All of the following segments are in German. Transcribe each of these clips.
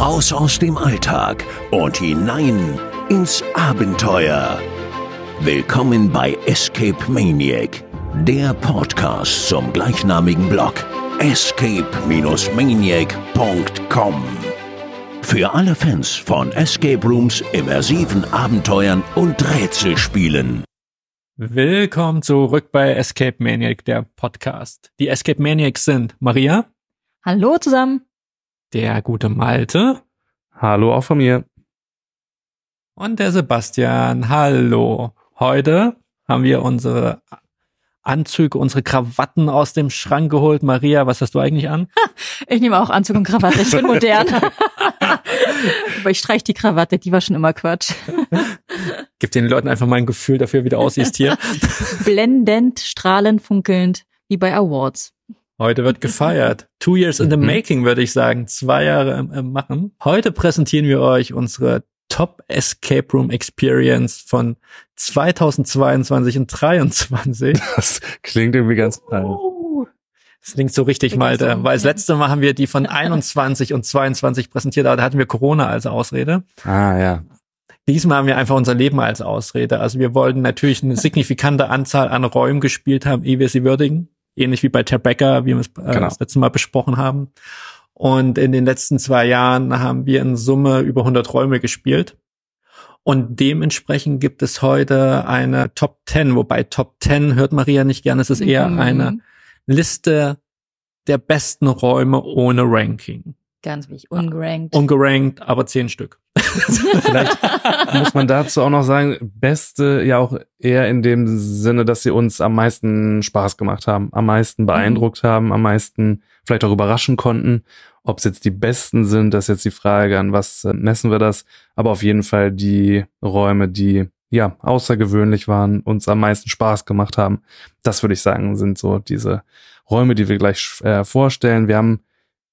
Raus aus dem Alltag und hinein ins Abenteuer. Willkommen bei Escape Maniac, der Podcast zum gleichnamigen Blog escape-maniac.com. Für alle Fans von Escape Rooms, immersiven Abenteuern und Rätselspielen. Willkommen zurück bei Escape Maniac, der Podcast. Die Escape Maniacs sind Maria. Hallo zusammen. Der gute Malte. Hallo auch von mir. Und der Sebastian. Hallo. Heute haben wir unsere Anzüge, unsere Krawatten aus dem Schrank geholt. Maria, was hast du eigentlich an? Ich nehme auch Anzug und Krawatte. Ich bin modern. Aber ich streich die Krawatte, die war schon immer Quatsch. Gib den Leuten einfach mal ein Gefühl dafür, wie du aussiehst hier. Blendend, strahlend, funkelnd, wie bei Awards. Heute wird gefeiert. Two years in the making, würde ich sagen. Zwei Jahre im, im Machen. Heute präsentieren wir euch unsere Top Escape Room Experience von 2022 und 2023. Das klingt irgendwie ganz alt. Das klingt so richtig mal, weil das letzte Mal haben wir die von 21 und 22 präsentiert, aber da hatten wir Corona als Ausrede. Ah, ja. Diesmal haben wir einfach unser Leben als Ausrede. Also wir wollten natürlich eine signifikante Anzahl an Räumen gespielt haben, ehe wir sie würdigen ähnlich wie bei Tribeca, wie wir es äh, genau. das letzte Mal besprochen haben. Und in den letzten zwei Jahren haben wir in Summe über 100 Räume gespielt. Und dementsprechend gibt es heute eine Top 10, wobei Top 10 hört Maria nicht gerne. Es ist eher mhm. eine Liste der besten Räume ohne Ranking. Ganz wichtig, ungerankt. Ungerankt, aber zehn Stück. Vielleicht muss man dazu auch noch sagen, beste ja auch eher in dem Sinne, dass sie uns am meisten Spaß gemacht haben, am meisten beeindruckt mhm. haben, am meisten vielleicht auch überraschen konnten. Ob es jetzt die besten sind, das ist jetzt die Frage, an was äh, messen wir das. Aber auf jeden Fall die Räume, die ja außergewöhnlich waren, uns am meisten Spaß gemacht haben. Das würde ich sagen, sind so diese Räume, die wir gleich äh, vorstellen. Wir haben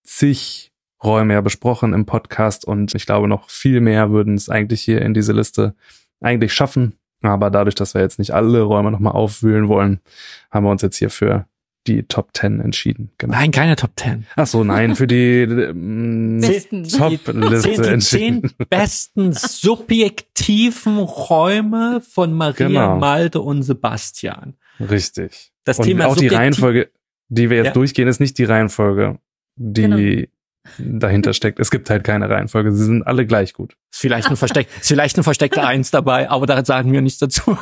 zig Räume ja besprochen im Podcast und ich glaube noch viel mehr würden es eigentlich hier in diese Liste eigentlich schaffen. Aber dadurch, dass wir jetzt nicht alle Räume nochmal aufwühlen wollen, haben wir uns jetzt hier für die Top 10 entschieden. Genau. Nein, keine Top 10. Ach so, nein, für die ähm, Top-Liste die zehn besten subjektiven Räume von Maria, genau. Malte und Sebastian. Richtig. Das und Thema auch die Reihenfolge, die wir jetzt ja. durchgehen, ist nicht die Reihenfolge, die genau dahinter steckt. Es gibt halt keine Reihenfolge. Sie sind alle gleich gut. Ist vielleicht ein versteck, ist vielleicht ein versteckter Eins dabei, aber da sagen wir nichts dazu.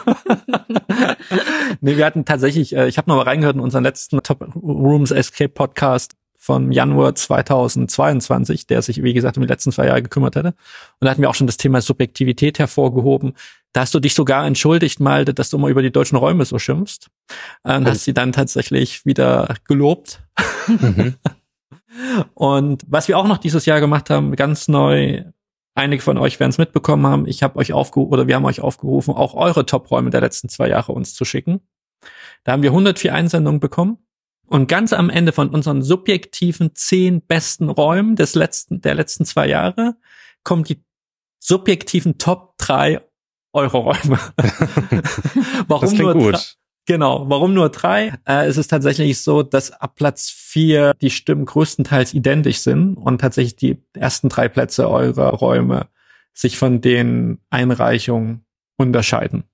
nee, wir hatten tatsächlich, äh, ich habe noch mal reingehört in unseren letzten Top Rooms Escape Podcast von Januar 2022, der sich, wie gesagt, um die letzten zwei Jahre gekümmert hätte. Und da hatten wir auch schon das Thema Subjektivität hervorgehoben. Da hast du dich sogar entschuldigt, Malte, dass du mal über die deutschen Räume so schimpfst. Und oh. hast sie dann tatsächlich wieder gelobt. Mhm. Und was wir auch noch dieses Jahr gemacht haben, ganz neu, einige von euch werden es mitbekommen haben, ich habe euch aufgerufen, oder wir haben euch aufgerufen, auch eure Top-Räume der letzten zwei Jahre uns zu schicken. Da haben wir 104 Einsendungen bekommen. Und ganz am Ende von unseren subjektiven zehn besten Räumen des letzten, der letzten zwei Jahre kommen die subjektiven Top drei Euro-Räume. Warum das klingt nur gut. Genau. Warum nur drei? Äh, es ist tatsächlich so, dass ab Platz vier die Stimmen größtenteils identisch sind und tatsächlich die ersten drei Plätze eurer Räume sich von den Einreichungen unterscheiden.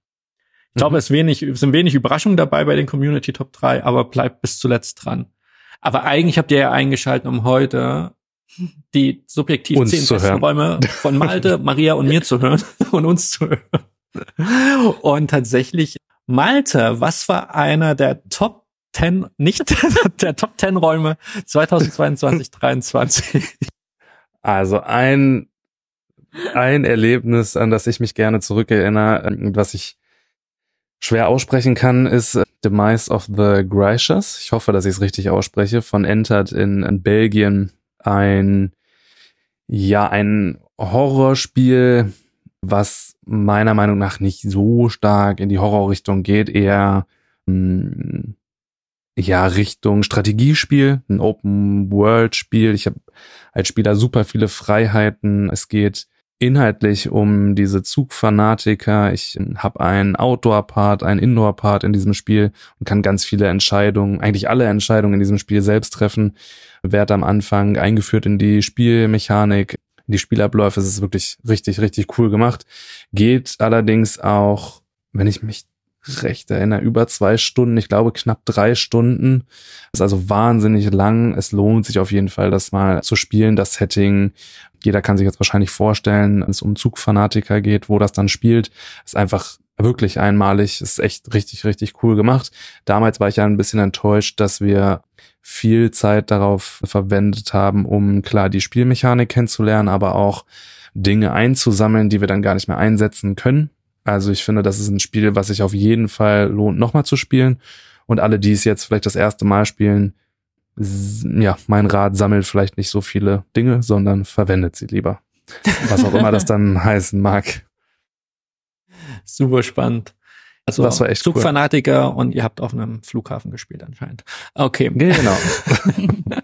Ich glaube, mhm. es, wenig, es sind wenig Überraschungen dabei bei den Community Top 3, aber bleibt bis zuletzt dran. Aber eigentlich habt ihr ja eingeschaltet, um heute die subjektiv uns zehn besten Räume von Malte, Maria und mir zu hören und uns zu hören. Und tatsächlich Malte, was war einer der Top 10, nicht der Top 10 Räume 2022, 2023? Also ein, ein Erlebnis, an das ich mich gerne zurückerinnere, was ich schwer aussprechen kann, ist Demise of the Gracious. Ich hoffe, dass ich es richtig ausspreche. Von Entered in, in Belgien. Ein, ja, ein Horrorspiel, was meiner Meinung nach nicht so stark in die Horrorrichtung geht, eher mh, hm, ja Richtung Strategiespiel, ein Open-World-Spiel. Ich habe als Spieler super viele Freiheiten. Es geht inhaltlich um diese Zugfanatiker. Ich habe einen Outdoor-Part, einen Indoor-Part in diesem Spiel und kann ganz viele Entscheidungen, eigentlich alle Entscheidungen in diesem Spiel selbst treffen. Werde am Anfang eingeführt in die Spielmechanik, die Spielabläufe, es ist wirklich richtig, richtig cool gemacht. Geht allerdings auch, wenn ich mich recht erinnere, über zwei Stunden, ich glaube knapp drei Stunden. Ist also wahnsinnig lang. Es lohnt sich auf jeden Fall, das mal zu spielen. Das Setting, jeder kann sich jetzt wahrscheinlich vorstellen, wenn es um Zugfanatiker geht, wo das dann spielt, ist einfach wirklich einmalig. Ist echt richtig, richtig cool gemacht. Damals war ich ja ein bisschen enttäuscht, dass wir viel Zeit darauf verwendet haben, um klar die Spielmechanik kennenzulernen, aber auch Dinge einzusammeln, die wir dann gar nicht mehr einsetzen können. Also ich finde, das ist ein Spiel, was sich auf jeden Fall lohnt, nochmal zu spielen. Und alle, die es jetzt vielleicht das erste Mal spielen, ja, mein Rat sammelt vielleicht nicht so viele Dinge, sondern verwendet sie lieber. Was auch immer das dann heißen mag. Super spannend. Also das war echt Zugfanatiker cool. und ihr habt auf einem Flughafen gespielt anscheinend. Okay. Genau.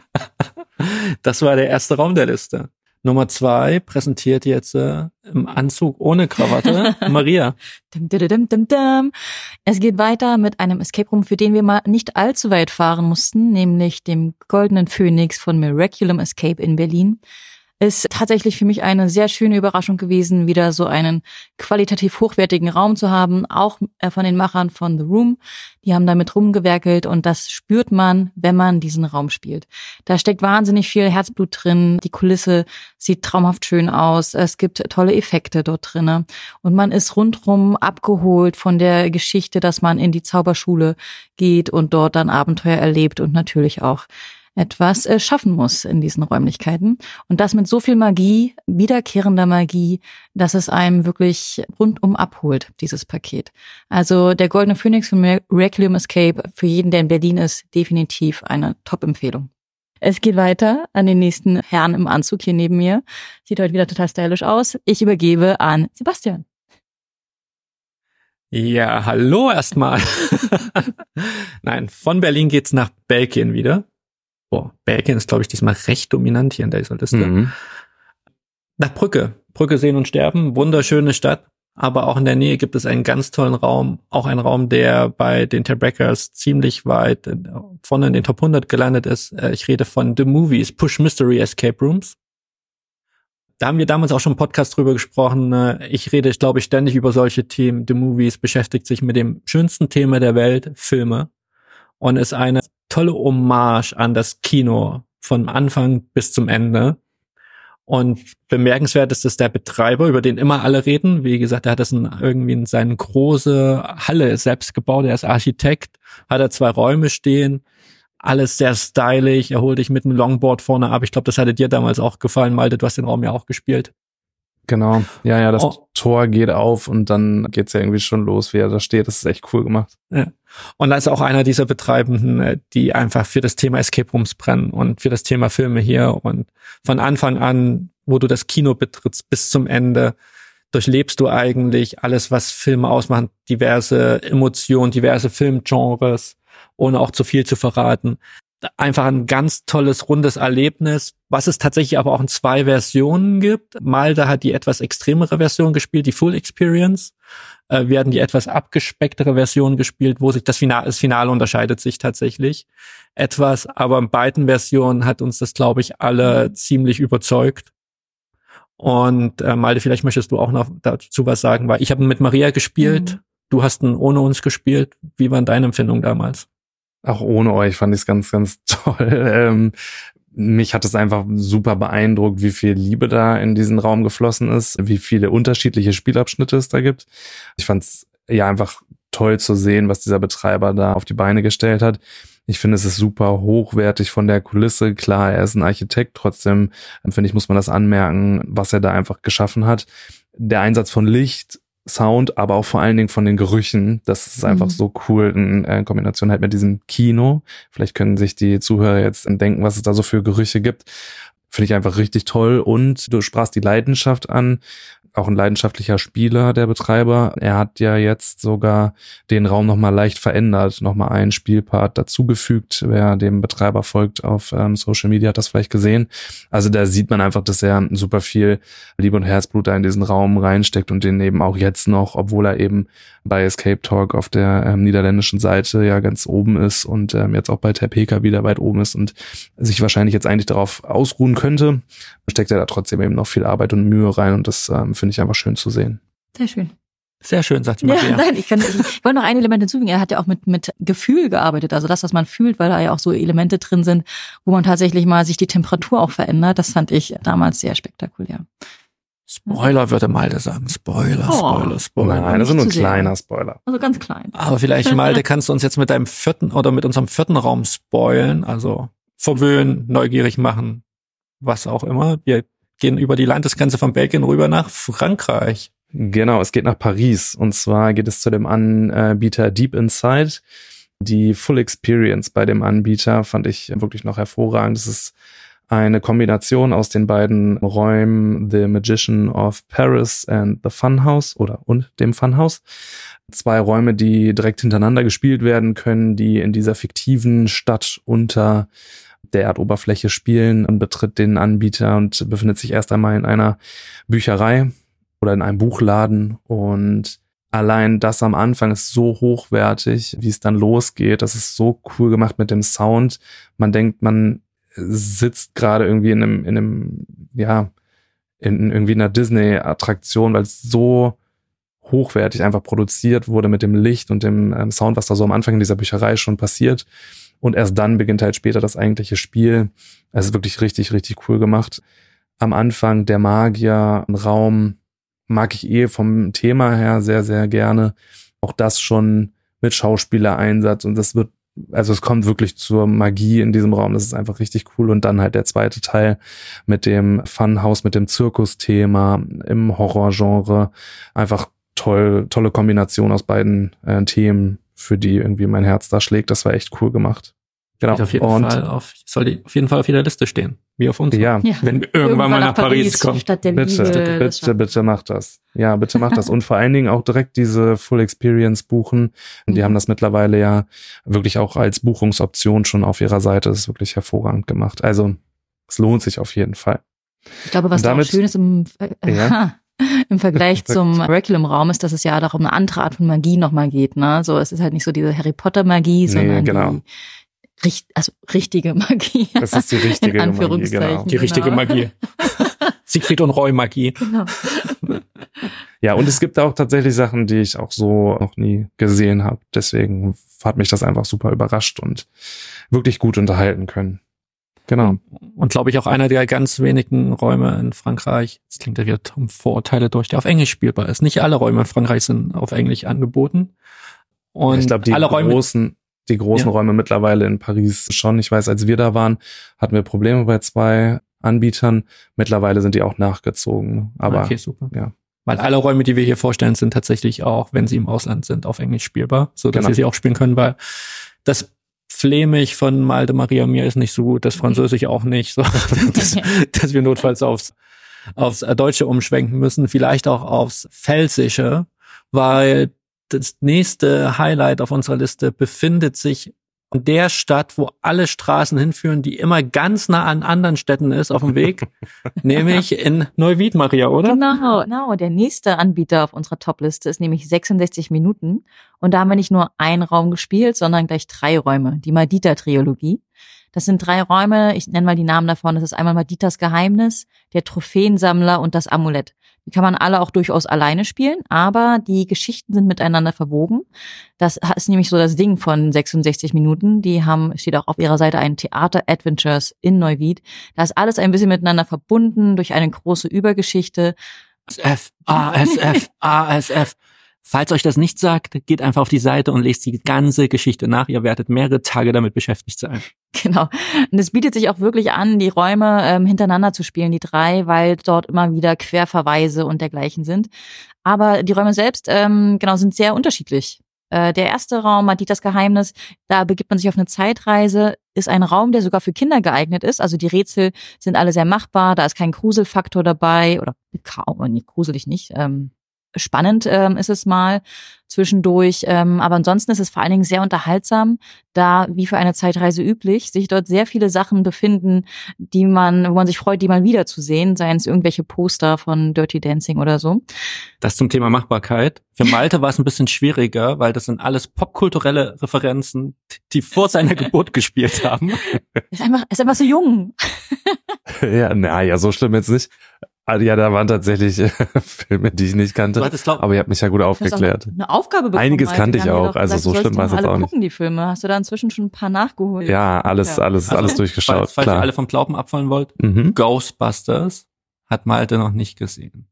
das war der erste Raum der Liste. Nummer zwei präsentiert jetzt äh, im Anzug ohne Krawatte Maria. Es geht weiter mit einem Escape Room, für den wir mal nicht allzu weit fahren mussten, nämlich dem Goldenen Phönix von Miraculum Escape in Berlin ist tatsächlich für mich eine sehr schöne Überraschung gewesen, wieder so einen qualitativ hochwertigen Raum zu haben, auch äh, von den Machern von The Room. Die haben damit rumgewerkelt und das spürt man, wenn man diesen Raum spielt. Da steckt wahnsinnig viel Herzblut drin. Die Kulisse sieht traumhaft schön aus. Es gibt tolle Effekte dort drinnen und man ist rundrum abgeholt von der Geschichte, dass man in die Zauberschule geht und dort dann Abenteuer erlebt und natürlich auch etwas äh, schaffen muss in diesen Räumlichkeiten. Und das mit so viel Magie, wiederkehrender Magie, dass es einem wirklich rundum abholt, dieses Paket. Also der Goldene Phoenix von Requiem Escape für jeden, der in Berlin ist, definitiv eine Top-Empfehlung. Es geht weiter an den nächsten Herrn im Anzug hier neben mir. Sieht heute wieder total stylisch aus. Ich übergebe an Sebastian. Ja, hallo erstmal. Nein, von Berlin geht's nach Belgien wieder boah, Belgien ist, glaube ich, diesmal recht dominant hier in dieser Liste. Mhm. Nach Brücke. Brücke sehen und sterben. Wunderschöne Stadt. Aber auch in der Nähe gibt es einen ganz tollen Raum. Auch ein Raum, der bei den Tabreckers ziemlich weit vorne in den Top 100 gelandet ist. Äh, ich rede von The Movies, Push Mystery Escape Rooms. Da haben wir damals auch schon im Podcast drüber gesprochen. Äh, ich rede, ich glaube, ständig über solche Themen. The Movies beschäftigt sich mit dem schönsten Thema der Welt, Filme. Und ist eine tolle Hommage an das Kino von Anfang bis zum Ende. Und bemerkenswert ist, dass der Betreiber, über den immer alle reden, wie gesagt, er hat das in, irgendwie in seine große Halle selbst gebaut, er ist Architekt, hat er zwei Räume stehen, alles sehr stylisch, er holt dich mit einem Longboard vorne ab. Ich glaube, das hatte dir damals auch gefallen, Malte, du hast den Raum ja auch gespielt. Genau, ja, ja, das oh. Tor geht auf und dann geht's ja irgendwie schon los, wie er da steht. Das ist echt cool gemacht. Ja. Und da ist auch einer dieser Betreibenden, äh, die einfach für das Thema Escape Rooms brennen und für das Thema Filme hier und von Anfang an, wo du das Kino betrittst, bis zum Ende, durchlebst du eigentlich alles, was Filme ausmachen, diverse Emotionen, diverse Filmgenres, ohne auch zu viel zu verraten einfach ein ganz tolles, rundes Erlebnis, was es tatsächlich aber auch in zwei Versionen gibt. Malda hat die etwas extremere Version gespielt, die Full Experience. Äh, wir hatten die etwas abgespecktere Version gespielt, wo sich das Finale, das Finale unterscheidet sich tatsächlich etwas. Aber in beiden Versionen hat uns das, glaube ich, alle ziemlich überzeugt. Und äh, Malde, vielleicht möchtest du auch noch dazu was sagen, weil ich habe mit Maria gespielt, mhm. du hast ihn ohne uns gespielt. Wie waren deine Empfindungen damals? Auch ohne euch fand ich es ganz, ganz toll. Ähm, mich hat es einfach super beeindruckt, wie viel Liebe da in diesen Raum geflossen ist, wie viele unterschiedliche Spielabschnitte es da gibt. Ich fand es ja einfach toll zu sehen, was dieser Betreiber da auf die Beine gestellt hat. Ich finde, es ist super hochwertig von der Kulisse. Klar, er ist ein Architekt, trotzdem finde ich, muss man das anmerken, was er da einfach geschaffen hat. Der Einsatz von Licht Sound, aber auch vor allen Dingen von den Gerüchen. Das ist einfach mhm. so cool in äh, Kombination halt mit diesem Kino. Vielleicht können sich die Zuhörer jetzt denken, was es da so für Gerüche gibt. Finde ich einfach richtig toll. Und du sprachst die Leidenschaft an. Auch ein leidenschaftlicher Spieler, der Betreiber. Er hat ja jetzt sogar den Raum nochmal leicht verändert, nochmal einen Spielpart dazugefügt. Wer dem Betreiber folgt auf ähm, Social Media, hat das vielleicht gesehen. Also da sieht man einfach, dass er super viel Liebe und Herzblut da in diesen Raum reinsteckt und den eben auch jetzt noch, obwohl er eben bei Escape Talk auf der ähm, niederländischen Seite ja ganz oben ist und ähm, jetzt auch bei Terpeka wieder weit oben ist und sich wahrscheinlich jetzt eigentlich darauf ausruhen könnte, steckt er da trotzdem eben noch viel Arbeit und Mühe rein und das ähm, finde ich einfach schön zu sehen. Sehr schön. Sehr schön, sagt die Maria. Ja, nein, ich, kann, ich, ich wollte noch ein Element hinzufügen. Er hat ja auch mit, mit Gefühl gearbeitet, also das, was man fühlt, weil da ja auch so Elemente drin sind, wo man tatsächlich mal sich die Temperatur auch verändert. Das fand ich damals sehr spektakulär. Spoiler würde Malte sagen. Spoiler, Oh. Spoiler, Spoiler. Nein, das ist nur ein kleiner Spoiler. Also ganz klein. Aber vielleicht, Malte, kannst du uns jetzt mit deinem vierten oder mit unserem vierten Raum spoilen, also verwöhnen, neugierig machen, was auch immer. Wir gehen über die Landesgrenze von Belgien rüber nach Frankreich. Genau, es geht nach Paris und zwar geht es zu dem Anbieter Deep Inside. Die Full Experience bei dem Anbieter fand ich wirklich noch hervorragend. Das ist eine Kombination aus den beiden Räumen The Magician of Paris and the Funhouse oder und dem Funhouse. Zwei Räume, die direkt hintereinander gespielt werden können, die in dieser fiktiven Stadt unter der Erdoberfläche spielen und betritt den Anbieter und befindet sich erst einmal in einer Bücherei oder in einem Buchladen und allein das am Anfang ist so hochwertig, wie es dann losgeht. Das ist so cool gemacht mit dem Sound. Man denkt, man sitzt gerade irgendwie in einem, in einem, ja, in irgendwie einer Disney-Attraktion, weil es so hochwertig einfach produziert wurde mit dem Licht und dem ähm, Sound, was da so am Anfang in dieser Bücherei schon passiert. Und erst dann beginnt halt später das eigentliche Spiel. Es ist wirklich richtig, richtig cool gemacht. Am Anfang der Magier, ein Raum, mag ich eh vom Thema her sehr, sehr gerne. Auch das schon mit Schauspielereinsatz und das wird, also es kommt wirklich zur Magie in diesem Raum. Das ist einfach richtig cool. Und dann halt der zweite Teil mit dem Funhouse, mit dem Zirkusthema im Horrorgenre. Einfach toll, tolle Kombination aus beiden äh, Themen, für die irgendwie mein Herz da schlägt. Das war echt cool gemacht. Genau. Auf jeden und Fall auf, soll die auf jeden Fall auf jeder Liste stehen. Wie auf uns. ja, Ja. Wenn wir irgendwann, mal nach Paris, kommen. Stadt der Bitte, Liebe. bitte, bitte macht das. Ja, bitte macht das. Und vor allen Dingen auch direkt diese Full Experience buchen. Und die Mhm. haben das mittlerweile ja wirklich auch als Buchungsoption schon auf ihrer Seite. Das ist wirklich hervorragend gemacht. Also, es lohnt sich auf jeden Fall. Ich glaube, was da auch damit- schön ist im, äh, Ja. im Vergleich zum Requiem-Raum ist, dass es ja darum eine andere Art von Magie nochmal geht. Ne? So, es ist halt nicht so diese Harry Potter-Magie, Nee, sondern genau. die richt, also richtige Magie. Das ist die richtige In Magie, Anführungszeichen. genau. Die richtige Genau. Magie. Siegfried und Roy Magie. Genau. Ja, und es gibt auch tatsächlich Sachen, die ich auch so noch nie gesehen habe. Deswegen hat mich das einfach super überrascht und wirklich gut unterhalten können. Genau. Und glaube ich auch einer der ganz wenigen Räume in Frankreich, das klingt ja wieder um Vorurteile durch, der auf Englisch spielbar ist. Nicht alle Räume in Frankreich sind auf Englisch angeboten. Und ich glaube, die alle Räume, großen, die großen Ja. Räume mittlerweile in Paris schon. Ich weiß, als wir da waren, hatten wir Probleme bei zwei Anbietern. Mittlerweile sind die auch nachgezogen. Aber okay, super. ja. Weil alle Räume, die wir hier vorstellen, sind tatsächlich auch, wenn sie im Ausland sind, auf Englisch spielbar, so dass Genau. wir sie auch spielen können, weil das Flämisch von Malte Maria mir ist nicht so gut, das Französisch auch nicht, so, dass, dass wir notfalls aufs, aufs Deutsche umschwenken müssen, vielleicht auch aufs Pfälzische, weil das nächste Highlight auf unserer Liste befindet sich in der Stadt, wo alle Straßen hinführen, die immer ganz nah an anderen Städten ist auf dem Weg, nämlich in Neuwied, Maria, oder? Genau, genau. Der nächste Anbieter auf unserer Topliste ist nämlich 66 Minuten. Und da haben wir nicht nur einen Raum gespielt, sondern gleich drei Räume. Die Madita-Trilogie. Das sind drei Räume, ich nenne mal die Namen davon. Das ist einmal Maditas Geheimnis, der Trophäensammler und das Amulett. Die kann man alle auch durchaus alleine spielen, aber die Geschichten sind miteinander verwoben. Das ist nämlich so das Ding von 66 Minuten. Die haben, steht auch auf ihrer Seite ein Theater Adventures in Neuwied. Da ist alles ein bisschen miteinander verbunden durch eine große Übergeschichte. ASF, ASF, ASF. Falls euch das nicht sagt, geht einfach auf die Seite und lest die ganze Geschichte nach. Ihr werdet mehrere Tage damit beschäftigt sein. Genau. Und es bietet sich auch wirklich an, die Räume ähm, hintereinander zu spielen, die drei, weil dort immer wieder Querverweise und dergleichen sind. Aber die Räume selbst, ähm, genau, sind sehr unterschiedlich. Äh, der erste Raum, Maditas Geheimnis, da begibt man sich auf eine Zeitreise, ist ein Raum, der sogar für Kinder geeignet ist. Also die Rätsel sind alle sehr machbar, da ist kein Gruselfaktor dabei oder kaum, nee, gruselig nicht. Ähm, spannend ähm, ist es mal zwischendurch, ähm, aber ansonsten ist es vor allen Dingen sehr unterhaltsam, da wie für eine Zeitreise üblich sich dort sehr viele Sachen befinden, die man, wo man sich freut, die mal wiederzusehen, seien es irgendwelche Poster von Dirty Dancing oder so. Das zum Thema Machbarkeit. Für Malte war es ein bisschen schwieriger, weil das sind alles popkulturelle Referenzen, die vor seiner Geburt gespielt haben. Ist einfach, ist einfach so jung. ja, naja, so schlimm jetzt nicht. Also ja, da waren tatsächlich äh, Filme, die ich nicht kannte. hattest, glaub, aber ihr habt mich ja gut aufgeklärt. Eine Aufgabe bekommen. Einiges kannte ich auch, doch also gesagt, so schlimm war es jetzt mal auch alle nicht. gucken, die Filme. Hast du da inzwischen schon ein paar nachgeholt? Ja, alles, Ja. alles, Also, alles durchgeschaut, falls, falls ihr klar. alle vom Glauben abfallen wollt, Mhm. Ghostbusters hat Malte noch nicht gesehen.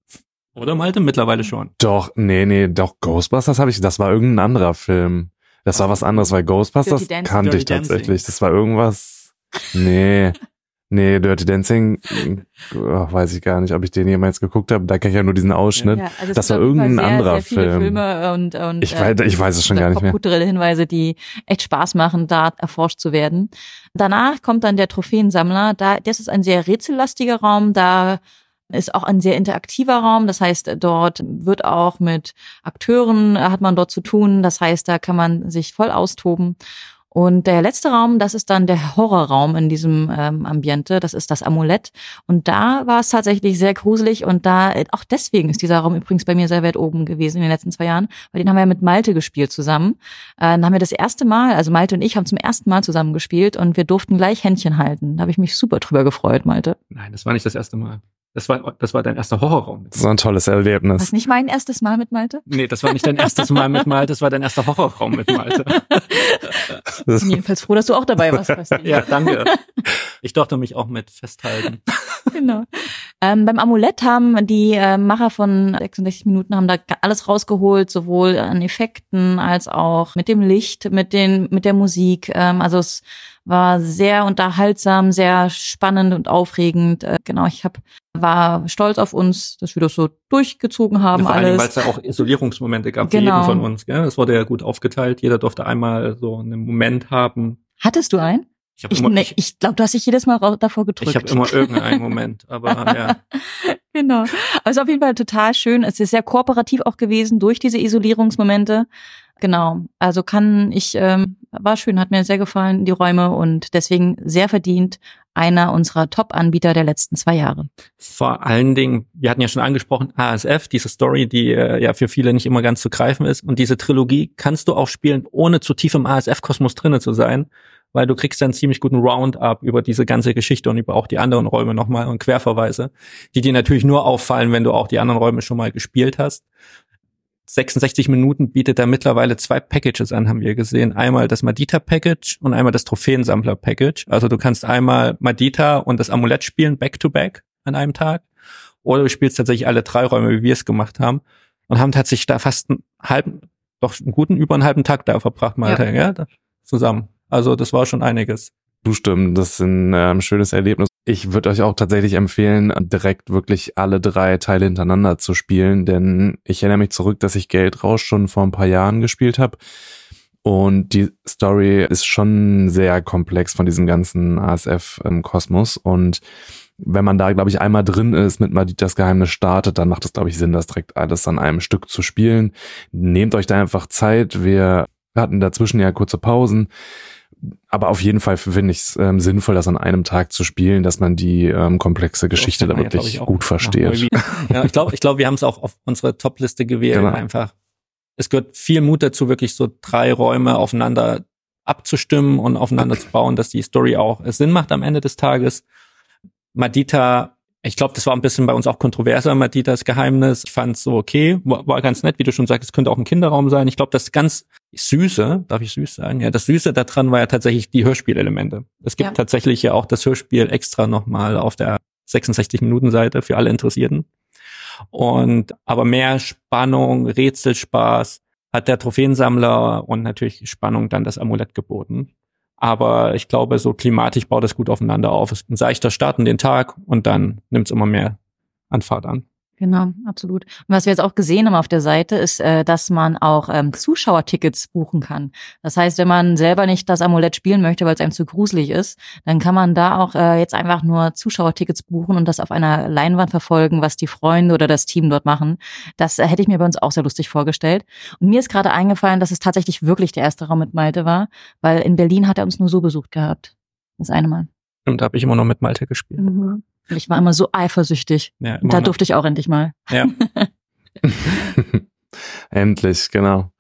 Oder Malte? Mittlerweile schon. Doch, nee, nee, doch, Ghostbusters habe ich, das war irgendein anderer Film. Das war was anderes, weil Ghostbusters kannte ich tatsächlich. Das war irgendwas, nee, nee, Dirty Dancing, oh, weiß ich gar nicht, ob ich den jemals geguckt habe. Da kenne ich ja nur diesen Ausschnitt. Ja, also Das war irgendein sehr, anderer sehr viele Film. Filme und, und Ich weiß- ich weiß es schon gar nicht mehr. Popkulturelle Hinweise, die echt Spaß machen, da erforscht zu werden. Danach kommt dann der Trophäensammler. Da, das ist ein sehr rätsellastiger Raum. Da ist auch ein sehr interaktiver Raum. Das heißt, dort wird auch mit Akteuren, äh, hat man dort zu tun. Das heißt, da kann man sich voll austoben. Und der letzte Raum, das ist dann der Horrorraum in diesem ähm, Ambiente. Das ist das Amulett. Und da war es tatsächlich sehr gruselig. Und da, auch deswegen ist dieser Raum übrigens bei mir sehr weit oben gewesen in den letzten zwei Jahren. Weil den haben wir ja mit Malte gespielt zusammen. Äh, dann haben wir das erste Mal, also Malte und ich haben zum ersten Mal zusammen gespielt und wir durften gleich Händchen halten. Da habe ich mich super drüber gefreut, Malte. Nein, das war nicht das erste Mal. Das war, das war dein erster Horrorraum. Das war ein tolles Erlebnis. nicht mein erstes Mal mit Malte? Nee, das war nicht dein erstes Mal mit Malte, das war dein erster Horrorraum mit Malte. Ich bin jedenfalls froh, dass du auch dabei warst, Basti. Ja, danke. Ich durfte mich auch mit festhalten. genau. Ähm, beim Amulett haben die äh, Macher von 66 Minuten haben da alles rausgeholt, sowohl an Effekten als auch mit dem Licht, mit den mit der Musik. Ähm, also es war sehr unterhaltsam, sehr spannend und aufregend. Äh, genau, ich hab, war stolz auf uns, dass wir das so durchgezogen haben Vor allen Dingen, weil alles. es ja auch Isolierungsmomente gab für Genau. jeden von uns. Gell? Es wurde ja gut aufgeteilt. Jeder durfte einmal so einen Moment haben. Hattest du einen? Ich habe Ich, immer, ne, ich, ich glaube, du hast dich jedes Mal davor gedrückt. ich hab immer irgendeinen Moment. Aber ja, Genau. Also auf jeden Fall total schön. Es ist sehr kooperativ auch gewesen durch diese Isolierungsmomente. Genau. Also kann ich, ähm, war schön, hat mir sehr gefallen, die Räume und deswegen sehr verdient einer unserer Top-Anbieter der letzten zwei Jahre. vor allen Dingen, wir hatten ja schon angesprochen, ASF, diese Story, die äh, ja für viele nicht immer ganz zu greifen ist. Und diese Trilogie kannst du auch spielen, ohne zu tief im ASF-Kosmos drinne zu sein, weil du kriegst dann ziemlich guten Roundup über diese ganze Geschichte und über auch die anderen Räume nochmal und Querverweise, die dir natürlich nur auffallen, wenn du auch die anderen Räume schon mal gespielt hast. 66 Minuten bietet er mittlerweile zwei Packages an, haben wir gesehen. Einmal das Madita-Package und einmal das Trophäensammler-Package. Also du kannst einmal Madita und das Amulett spielen, back-to-back an einem Tag. Oder du spielst tatsächlich alle drei Räume, wie wir es gemacht haben. Und haben tatsächlich da fast einen halben, doch einen guten, über einen halben Tag da verbracht, Malte, ja. da- zusammen. Also das war schon einiges. Du stimmt, das ist ein ähm, schönes Erlebnis. Ich würde euch auch tatsächlich empfehlen, direkt wirklich alle drei Teile hintereinander zu spielen, denn ich erinnere mich zurück, dass ich Geldrausch schon vor ein paar Jahren gespielt habe. Und die Story ist schon sehr komplex von diesem ganzen ASF-Kosmos. Und wenn man da, glaube ich, einmal drin ist, mit Maditas Geheimnis startet, dann macht es, glaube ich, Sinn, das direkt alles an einem Stück zu spielen. Nehmt euch da einfach Zeit. Wir hatten dazwischen ja kurze Pausen. Aber auf jeden Fall finde ich es ähm, sinnvoll, das an einem Tag zu spielen, dass man die ähm, komplexe Geschichte da ja, wirklich glaub ich, auch gut versteht. Ja, ich glaube, ich glaube, wir haben es auch auf unsere Top-Liste gewählt. Genau. Einfach. Es gehört viel Mut dazu, wirklich so drei Räume aufeinander abzustimmen und aufeinander zu bauen, dass die Story auch Sinn macht am Ende des Tages. Madita, ich glaube, das war ein bisschen bei uns auch kontroverser, Maditas Geheimnis. Ich fand so okay, war, war ganz nett, wie du schon sagst, es könnte auch ein Kinderraum sein. Ich glaube, das ganz Süße, darf ich süß sagen? Ja, das Süße daran war ja tatsächlich die Hörspielelemente. Es gibt Ja. tatsächlich ja auch das Hörspiel extra nochmal auf der 66-Minuten-Seite für alle Interessierten. Und aber mehr Spannung, Rätselspaß hat der Trophäensammler und natürlich Spannung dann das Amulett geboten. Aber ich glaube, so klimatisch baut es gut aufeinander auf. Es ist ein seichter Start in den Tag und dann nimmt es immer mehr an Fahrt an. Genau, absolut. Und was wir jetzt auch gesehen haben auf der Seite, ist, äh, dass man auch ähm, Zuschauertickets buchen kann. Das heißt, wenn man selber nicht das Amulett spielen möchte, weil es einem zu gruselig ist, dann kann man da auch äh, jetzt einfach nur Zuschauertickets buchen und das auf einer Leinwand verfolgen, was die Freunde oder das Team dort machen. Das äh, hätte ich mir bei uns auch sehr lustig vorgestellt. Und mir ist gerade eingefallen, dass es tatsächlich wirklich der erste Raum mit Malte war, weil in Berlin hat er uns nur so besucht gehabt. Das eine Mal. Und da habe ich immer noch mit Malte gespielt. Mhm. Ich war immer so eifersüchtig. Ja, Und da durfte ich auch endlich mal. Ja. Endlich, genau.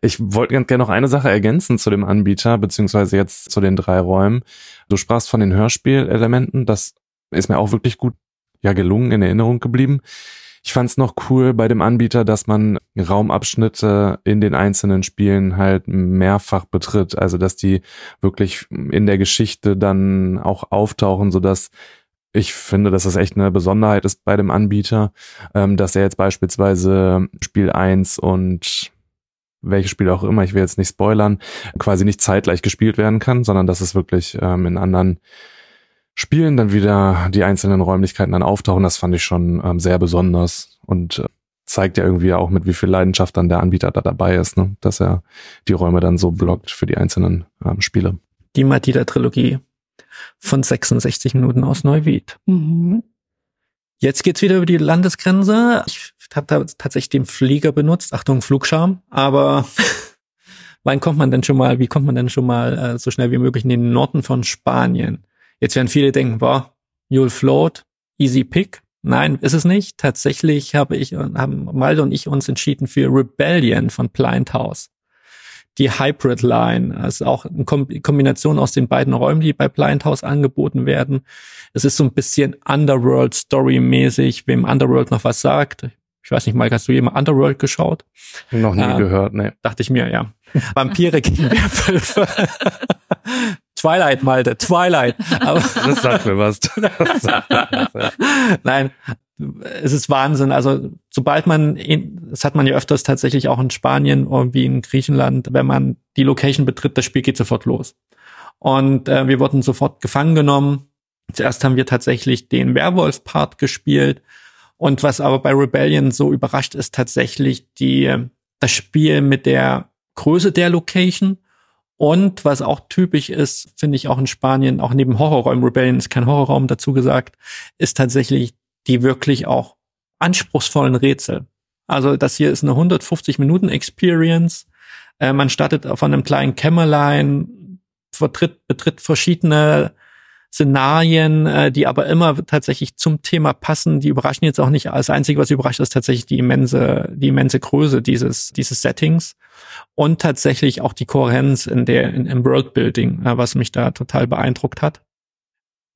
Ich wollte ganz gerne noch eine Sache ergänzen zu dem Anbieter, beziehungsweise jetzt zu den drei Räumen. Du sprachst von den Hörspielelementen, das ist mir auch wirklich gut ja gelungen in Erinnerung geblieben. Ich fand es noch cool bei dem Anbieter, dass man Raumabschnitte in den einzelnen Spielen halt mehrfach betritt, also dass die wirklich in der Geschichte dann auch auftauchen, sodass ich finde, dass das echt eine Besonderheit ist bei dem Anbieter, ähm, dass er jetzt beispielsweise Spiel 1 und welches Spiel auch immer, ich will jetzt nicht spoilern, quasi nicht zeitgleich gespielt werden kann, sondern dass es wirklich ähm, in anderen Spielen dann wieder die einzelnen Räumlichkeiten dann auftauchen. Das fand ich schon ähm, sehr besonders und äh, zeigt ja irgendwie auch mit wie viel Leidenschaft dann der Anbieter da dabei ist, ne? dass er die Räume dann so blockt für die einzelnen ähm, Spiele. Die Madida-Trilogie von 66 Minuten aus Neuwied. Mhm. Jetzt geht's wieder über die Landesgrenze. Ich habe da tatsächlich den Flieger benutzt. Achtung, Flugscham. Aber wann kommt man denn schon mal, wie kommt man denn schon mal äh, so schnell wie möglich in den Norden von Spanien? Jetzt werden viele denken, boah, you'll float, easy pick. Nein, ist es nicht. Tatsächlich habe ich, haben Malde und ich uns entschieden für Rebellion von Blind House. Die Hybrid Line, also auch eine Kom Kombination aus den beiden Räumen, die bei Blind House angeboten werden. Es ist so ein bisschen Underworld Story mäßig, wem Underworld noch was sagt. Ich weiß nicht, Mike, hast du jemand Underworld geschaut? Noch nie Ah. gehört, ne. Dachte ich mir, ja. Vampire gegen Werwölfe. Twilight, Malte, Twilight. Aber Das sagt mir was. Das sagt mir was, ja. Nein, es ist Wahnsinn. Also sobald man, in, das hat man ja öfters tatsächlich auch in Spanien irgendwie in Griechenland, wenn man die Location betritt, das Spiel geht sofort los. Und äh, wir wurden sofort gefangen genommen. Zuerst haben wir tatsächlich den Werwolf-Part gespielt. Und was aber bei Rebellion so überrascht ist, tatsächlich die, das Spiel mit der Größe der Location. Und was auch typisch ist, finde ich auch in Spanien, auch neben Horrorräumen, Rebellion ist kein Horrorraum dazu gesagt, ist tatsächlich die wirklich auch anspruchsvollen Rätsel. Also das hier ist eine 150 Minuten Experience. Äh, man startet von einem kleinen Kämmerlein, vertritt, betritt verschiedene Szenarien, äh, die aber immer tatsächlich zum Thema passen. Die überraschen jetzt auch nicht. Das Einzige, was überrascht, ist tatsächlich die immense, die immense Größe dieses, dieses Settings und tatsächlich auch die Kohärenz in der, in, im Worldbuilding, äh, was mich da total beeindruckt hat.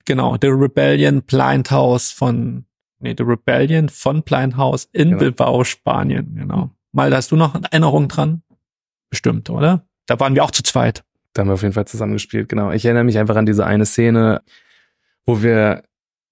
Genau, The Rebellion Blind House von, nee, The Rebellion von Blind House in Genau. Bilbao, Spanien, genau. Mal, hast du noch eine Erinnerung dran? Bestimmt, oder? Da waren wir auch zu zweit. Da haben wir auf jeden Fall zusammengespielt, genau. Ich erinnere mich einfach an diese eine Szene, wo wir,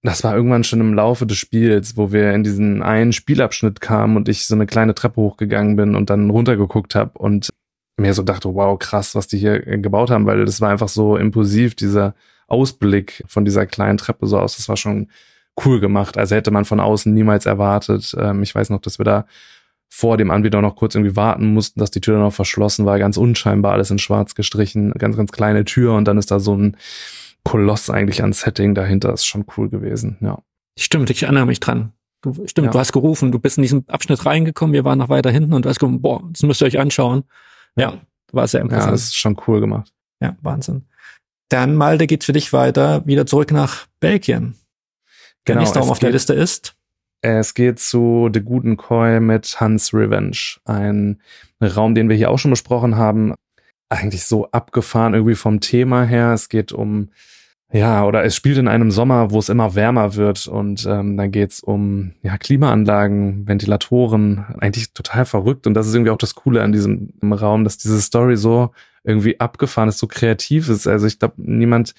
das war irgendwann schon im Laufe des Spiels, wo wir in diesen einen Spielabschnitt kamen und ich so eine kleine Treppe hochgegangen bin und dann runtergeguckt habe und mir so dachte, wow, krass, was die hier äh, gebaut haben, weil das war einfach so impulsiv, dieser Ausblick von dieser kleinen Treppe so aus, das war schon cool gemacht. Also hätte man von außen niemals erwartet. Ähm, ich weiß noch, dass wir da vor dem Anbieter noch kurz irgendwie warten mussten, dass die Tür dann noch verschlossen war, ganz unscheinbar, alles in schwarz gestrichen, ganz, ganz kleine Tür und dann ist da so ein Koloss eigentlich an Setting dahinter, ist schon cool gewesen, ja. Stimmt, ich erinnere mich dran. Du, stimmt, Ja. du hast gerufen, du bist in diesen Abschnitt reingekommen, wir waren noch weiter hinten und du hast gerufen, boah, das müsst ihr euch anschauen. Ja, war sehr Ja, imposant. das ist schon cool gemacht. Ja, Wahnsinn. Dann, Malte, geht's für dich weiter, wieder zurück nach Belgien. Der Genau, nächste Raum auf der Liste ist. Es geht zu The Guten Koi mit Hans Revenge. Ein Raum, den wir hier auch schon besprochen haben. Eigentlich so abgefahren irgendwie vom Thema her. Es geht um, ja, oder es spielt in einem Sommer, wo es immer wärmer wird und ähm, dann geht's um ja, Klimaanlagen, Ventilatoren. Eigentlich total verrückt. Und das ist irgendwie auch das Coole an diesem Raum, dass diese Story so irgendwie abgefahren ist, so kreativ ist. Also ich glaube, niemand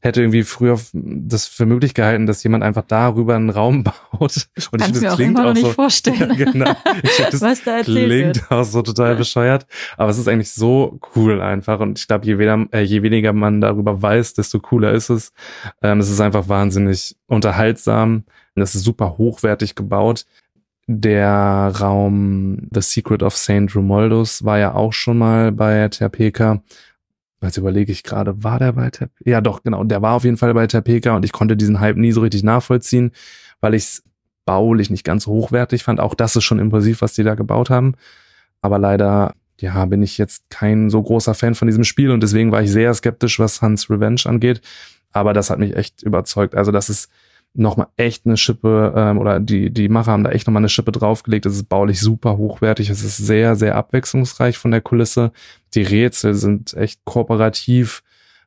hätte irgendwie früher das für möglich gehalten, dass jemand einfach darüber einen Raum baut. Und ich mir das auch klingt auch nicht so. vorstellen. Ja, genau. Ich das was da klingt wird. auch so total bescheuert. Aber es ist eigentlich so cool einfach. Und ich glaube, je, weniger- äh, je weniger man darüber weiß, desto cooler ist es. Ähm, es ist einfach wahnsinnig unterhaltsam. Es ist super hochwertig gebaut. Der Raum The Secret of Saint Romualdus war ja auch schon mal bei Terpeka. Jetzt überlege ich gerade, war der bei Terpeka? Ja, doch, genau. Der war auf jeden Fall bei Terpeka und ich konnte diesen Hype nie so richtig nachvollziehen, weil ich es baulich nicht ganz hochwertig fand. Auch das ist schon impulsiv, was die da gebaut haben. Aber leider, ja, bin ich jetzt kein so großer Fan von diesem Spiel und deswegen war ich sehr skeptisch, was Hans Revenge angeht. Aber das hat mich echt überzeugt. Also das ist nochmal echt eine Schippe, ähm, oder die, die Macher haben da echt nochmal eine Schippe draufgelegt. Es ist baulich super hochwertig. Es ist sehr, sehr abwechslungsreich von der Kulisse. Die Rätsel sind echt kooperativ,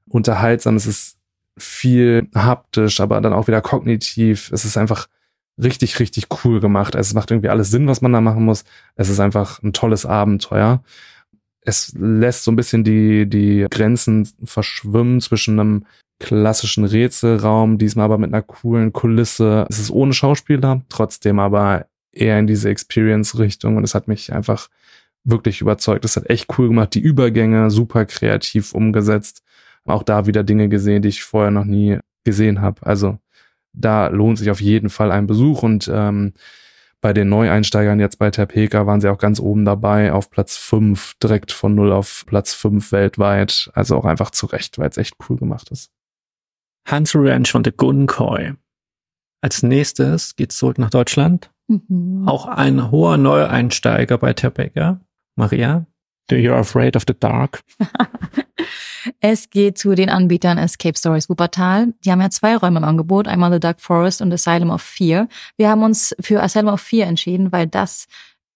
unterhaltsam. Es ist viel haptisch, aber dann auch wieder kognitiv. Es ist einfach richtig, richtig cool gemacht. Es macht irgendwie alles Sinn, was man da machen muss. Es ist einfach ein tolles Abenteuer. Es lässt so ein bisschen die, die Grenzen verschwimmen zwischen einem klassischen Rätselraum, diesmal aber mit einer coolen Kulisse. Es ist ohne Schauspieler, trotzdem aber eher in diese Experience-Richtung und es hat mich einfach wirklich überzeugt. Es hat echt cool gemacht, die Übergänge super kreativ umgesetzt. Auch da wieder Dinge gesehen, die ich vorher noch nie gesehen habe. Also da lohnt sich auf jeden Fall ein Besuch und ähm, bei den Neueinsteigern jetzt bei Terpeka waren sie auch ganz oben dabei, auf Platz fünf direkt von null auf Platz fünf weltweit. Also auch einfach zurecht, weil es echt cool gemacht ist. Hans Ranch von The Gunkoi. Als nächstes geht's zurück nach Deutschland. Mhm. Auch ein hoher Neueinsteiger bei Terbecker. Maria, do you afraid of the dark? es geht zu den Anbietern Escape Stories Wuppertal. Die haben ja zwei Räume im Angebot, einmal The Dark Forest und Asylum of Fear. Wir haben uns für Asylum of Fear entschieden, weil das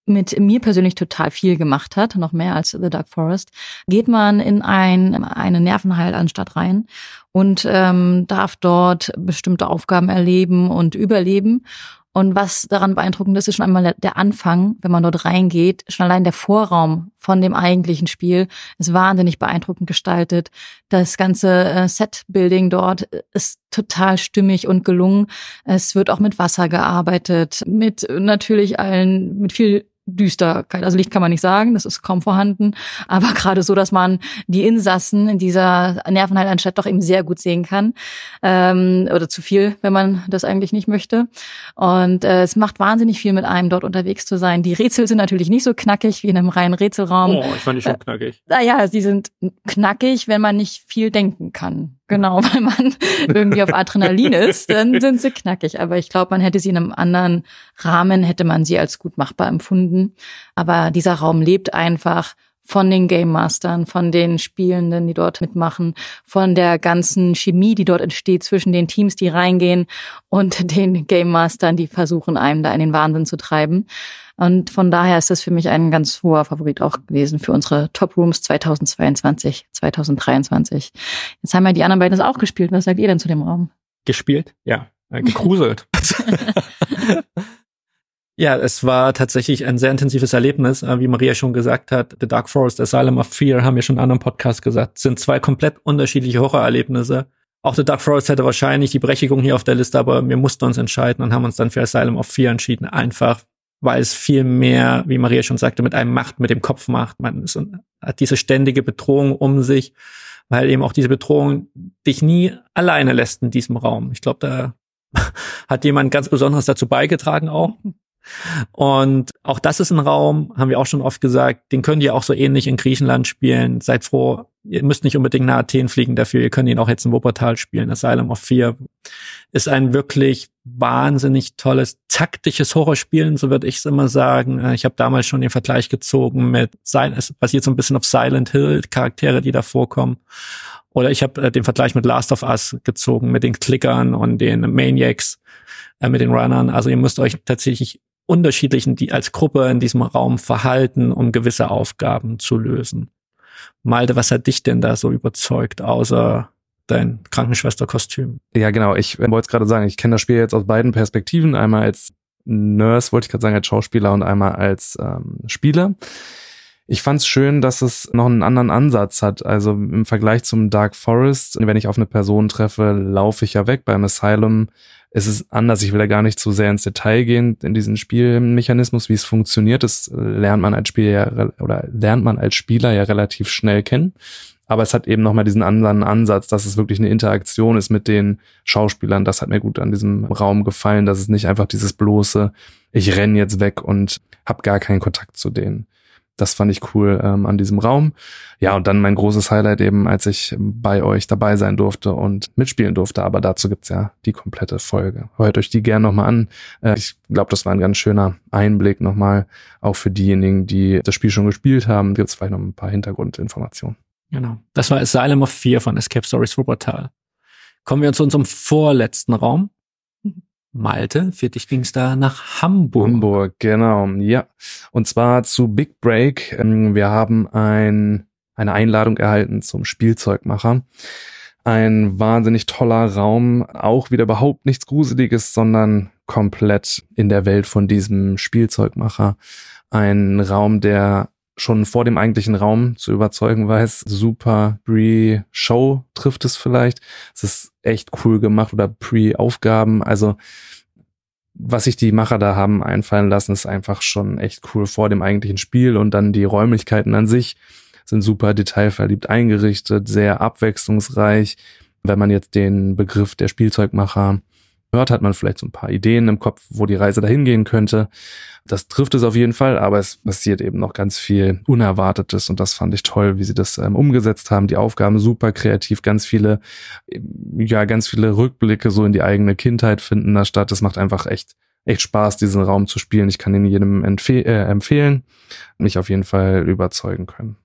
mit mir persönlich total viel gemacht hat, noch mehr als The Dark Forest, geht man in ein, eine Nervenheilanstalt rein und ähm, darf dort bestimmte Aufgaben erleben und überleben. Und was daran beeindruckend ist, ist schon einmal der Anfang, wenn man dort reingeht. Schon allein der Vorraum von dem eigentlichen Spiel ist wahnsinnig beeindruckend gestaltet. Das ganze äh, Set-Building dort ist total stimmig und gelungen. Es wird auch mit Wasser gearbeitet, mit natürlich allen, mit viel Düsterkeit. Also Licht kann man nicht sagen, das ist kaum vorhanden, aber gerade so, dass man die Insassen in dieser Nervenheilanstalt doch eben sehr gut sehen kann ähm, oder zu viel, wenn man das eigentlich nicht möchte. Und äh, es macht wahnsinnig viel mit einem, dort unterwegs zu sein. Die Rätsel sind natürlich nicht so knackig wie in einem reinen Rätselraum. Oh, ich fand die schon knackig. Äh, naja, sie sind knackig, wenn man nicht viel denken kann. Genau, weil man irgendwie auf Adrenalin ist, dann sind sie knackig. Aber ich glaube, man hätte sie in einem anderen Rahmen, hätte man sie als gut machbar empfunden. Aber dieser Raum lebt einfach von den Game Mastern, von den Spielenden, die dort mitmachen, von der ganzen Chemie, die dort entsteht zwischen den Teams, die reingehen und den Game Mastern, die versuchen, einem da in den Wahnsinn zu treiben. Und von daher ist das für mich ein ganz hoher Favorit auch gewesen für unsere Top Rooms 2022, 2023. Jetzt haben ja die anderen beiden das auch gespielt. Was sagt ihr denn zu dem Raum? Gespielt? Ja. Äh, gegruselt. ja, es war tatsächlich ein sehr intensives Erlebnis. Äh, wie Maria schon gesagt hat, The Dark Forest, Asylum of Fear, haben wir schon in anderen Podcasts gesagt, sind zwei komplett unterschiedliche Horrorerlebnisse. Auch The Dark Forest hätte wahrscheinlich die Berechtigung hier auf der Liste, aber wir mussten uns entscheiden und haben uns dann für Asylum of Fear entschieden, einfach weil es viel mehr, wie Maria schon sagte, mit einem macht, mit dem Kopf macht. Man ist, hat diese ständige Bedrohung um sich, weil eben auch diese Bedrohung dich nie alleine lässt in diesem Raum. Ich glaube, da hat jemand ganz Besonderes dazu beigetragen auch. Und auch das ist ein Raum, haben wir auch schon oft gesagt, den könnt ihr auch so ähnlich in Griechenland spielen. Seid froh, ihr müsst nicht unbedingt nach Athen fliegen dafür, ihr könnt ihn auch jetzt in Wuppertal spielen. Asylum of Fear ist ein wirklich wahnsinnig tolles taktisches Horrorspielen, so würde ich es immer sagen. Äh, ich habe damals schon den Vergleich gezogen mit, es basiert so ein bisschen auf Silent Hill, Charaktere, die da vorkommen. Oder ich habe äh, den Vergleich mit Last of Us gezogen, mit den Klickern und den Maniacs, äh, mit den Runnern. Also ihr müsst euch tatsächlich unterschiedlichen, die als Gruppe in diesem Raum verhalten, um gewisse Aufgaben zu lösen. Malte, was hat dich denn da so überzeugt, außer dein Krankenschwesterkostüm? Ja, genau. Ich wollte es gerade sagen, ich kenne das Spiel jetzt aus beiden Perspektiven. Einmal als Nurse, wollte ich gerade sagen, als Schauspieler und einmal als ähm, Spieler. Ich fand es schön, dass es noch einen anderen Ansatz hat. Also im Vergleich zum Dark Forest, wenn ich auf eine Person treffe, laufe ich ja weg. Beim Asylum es ist anders. Ich will da gar nicht zu sehr ins Detail gehen in diesen Spielmechanismus, wie es funktioniert. Das lernt man als Spieler ja, oder lernt man als Spieler ja relativ schnell kennen. Aber es hat eben nochmal diesen anderen Ansatz, dass es wirklich eine Interaktion ist mit den Schauspielern. Das hat mir gut an diesem Raum gefallen, dass es nicht einfach dieses bloße ich renn jetzt weg und habe gar keinen Kontakt zu denen. Das fand ich cool ähm, an diesem Raum. Ja, und dann mein großes Highlight eben, als ich bei euch dabei sein durfte und mitspielen durfte. Aber dazu gibt's ja die komplette Folge. Hört euch die gern nochmal an. Äh, ich glaube, das war ein ganz schöner Einblick nochmal, auch für diejenigen, die das Spiel schon gespielt haben. Gibt's vielleicht noch ein paar Hintergrundinformationen. Genau. Das war Asylum of 4 von Escape Stories Wuppertal. Kommen wir zu unserem vorletzten Raum. Malte, für dich ging's da nach Hamburg. Hamburg, genau, ja. Und zwar zu Big Break. Ähm, wir haben ein, eine Einladung erhalten zum Spielzeugmacher. Ein wahnsinnig toller Raum, auch wieder überhaupt nichts Gruseliges, sondern komplett in der Welt von diesem Spielzeugmacher. Ein Raum, der schon vor dem eigentlichen Raum zu überzeugen weiß. Super Pre-Show trifft es vielleicht. Es ist echt cool gemacht oder Pre-Aufgaben. Also was sich die Macher da haben einfallen lassen, ist einfach schon echt cool vor dem eigentlichen Spiel und dann die Räumlichkeiten an sich sind super detailverliebt eingerichtet, sehr abwechslungsreich. Wenn man jetzt den Begriff der Spielzeugmacher hört, hat man vielleicht so ein paar Ideen im Kopf, wo die Reise dahin gehen könnte. Das trifft es auf jeden Fall, aber es passiert eben noch ganz viel Unerwartetes und das fand ich toll, wie sie das ähm, umgesetzt haben. Die Aufgaben super kreativ, ganz viele, ja, ganz viele Rückblicke so in die eigene Kindheit finden da statt. Das macht einfach echt echt Spaß, diesen Raum zu spielen. Ich kann ihn jedem empfeh äh, empfehlen, mich auf jeden Fall überzeugen können.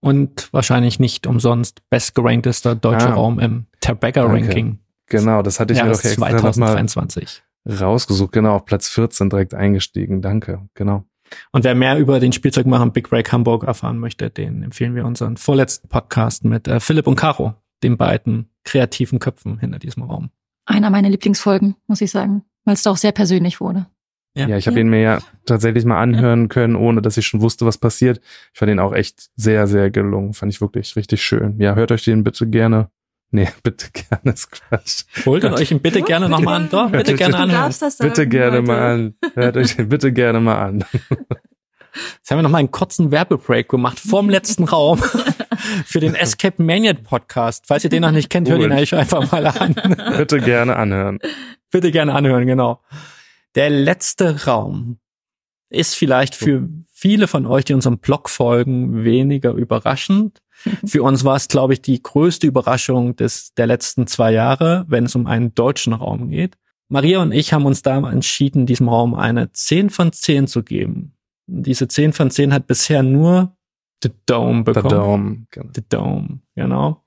Und wahrscheinlich nicht umsonst bestgeranktester deutscher ah, Raum im Tabagga-Ranking. Genau, das hatte ich mir doch extra 2023. nochmal rausgesucht. Genau, auf Platz 14 direkt eingestiegen. Danke, genau. Und wer mehr über den Spielzeugmacher Big Break Hamburg erfahren möchte, den empfehlen wir unseren vorletzten Podcast mit äh, Philipp und Caro, den beiden kreativen Köpfen hinter diesem Raum. Einer meiner Lieblingsfolgen, muss ich sagen, weil es da auch sehr persönlich wurde. Ja, ja ich habe ja. ihn mir ja tatsächlich mal anhören können, ohne dass ich schon wusste, was passiert. Ich fand ihn auch echt sehr, sehr gelungen. Fand ich wirklich richtig schön. Ja, hört euch den bitte gerne Nee, bitte gerne ist Quatsch. Holt ihn euch bitte gerne nochmal an. Doch, bitte gerne anhören. Bitte gerne mal an. Hört euch bitte gerne mal an. Jetzt haben wir nochmal einen kurzen Werbebreak gemacht vorm letzten Raum für den Escape Maniac Podcast. Falls ihr den noch nicht kennt, hört ihn euch einfach mal an. bitte gerne anhören. Bitte gerne anhören, genau. Der letzte Raum ist vielleicht für viele von euch, die unserem Blog folgen, weniger überraschend. Für uns war es, glaube ich, die größte Überraschung des, der letzten zwei Jahre, wenn es um einen deutschen Raum geht. Maria und ich haben uns da entschieden, diesem Raum eine 10 von 10 zu geben. Diese 10 von 10 hat bisher nur The Dome bekommen. The Dome. Genau. The Dome, genau.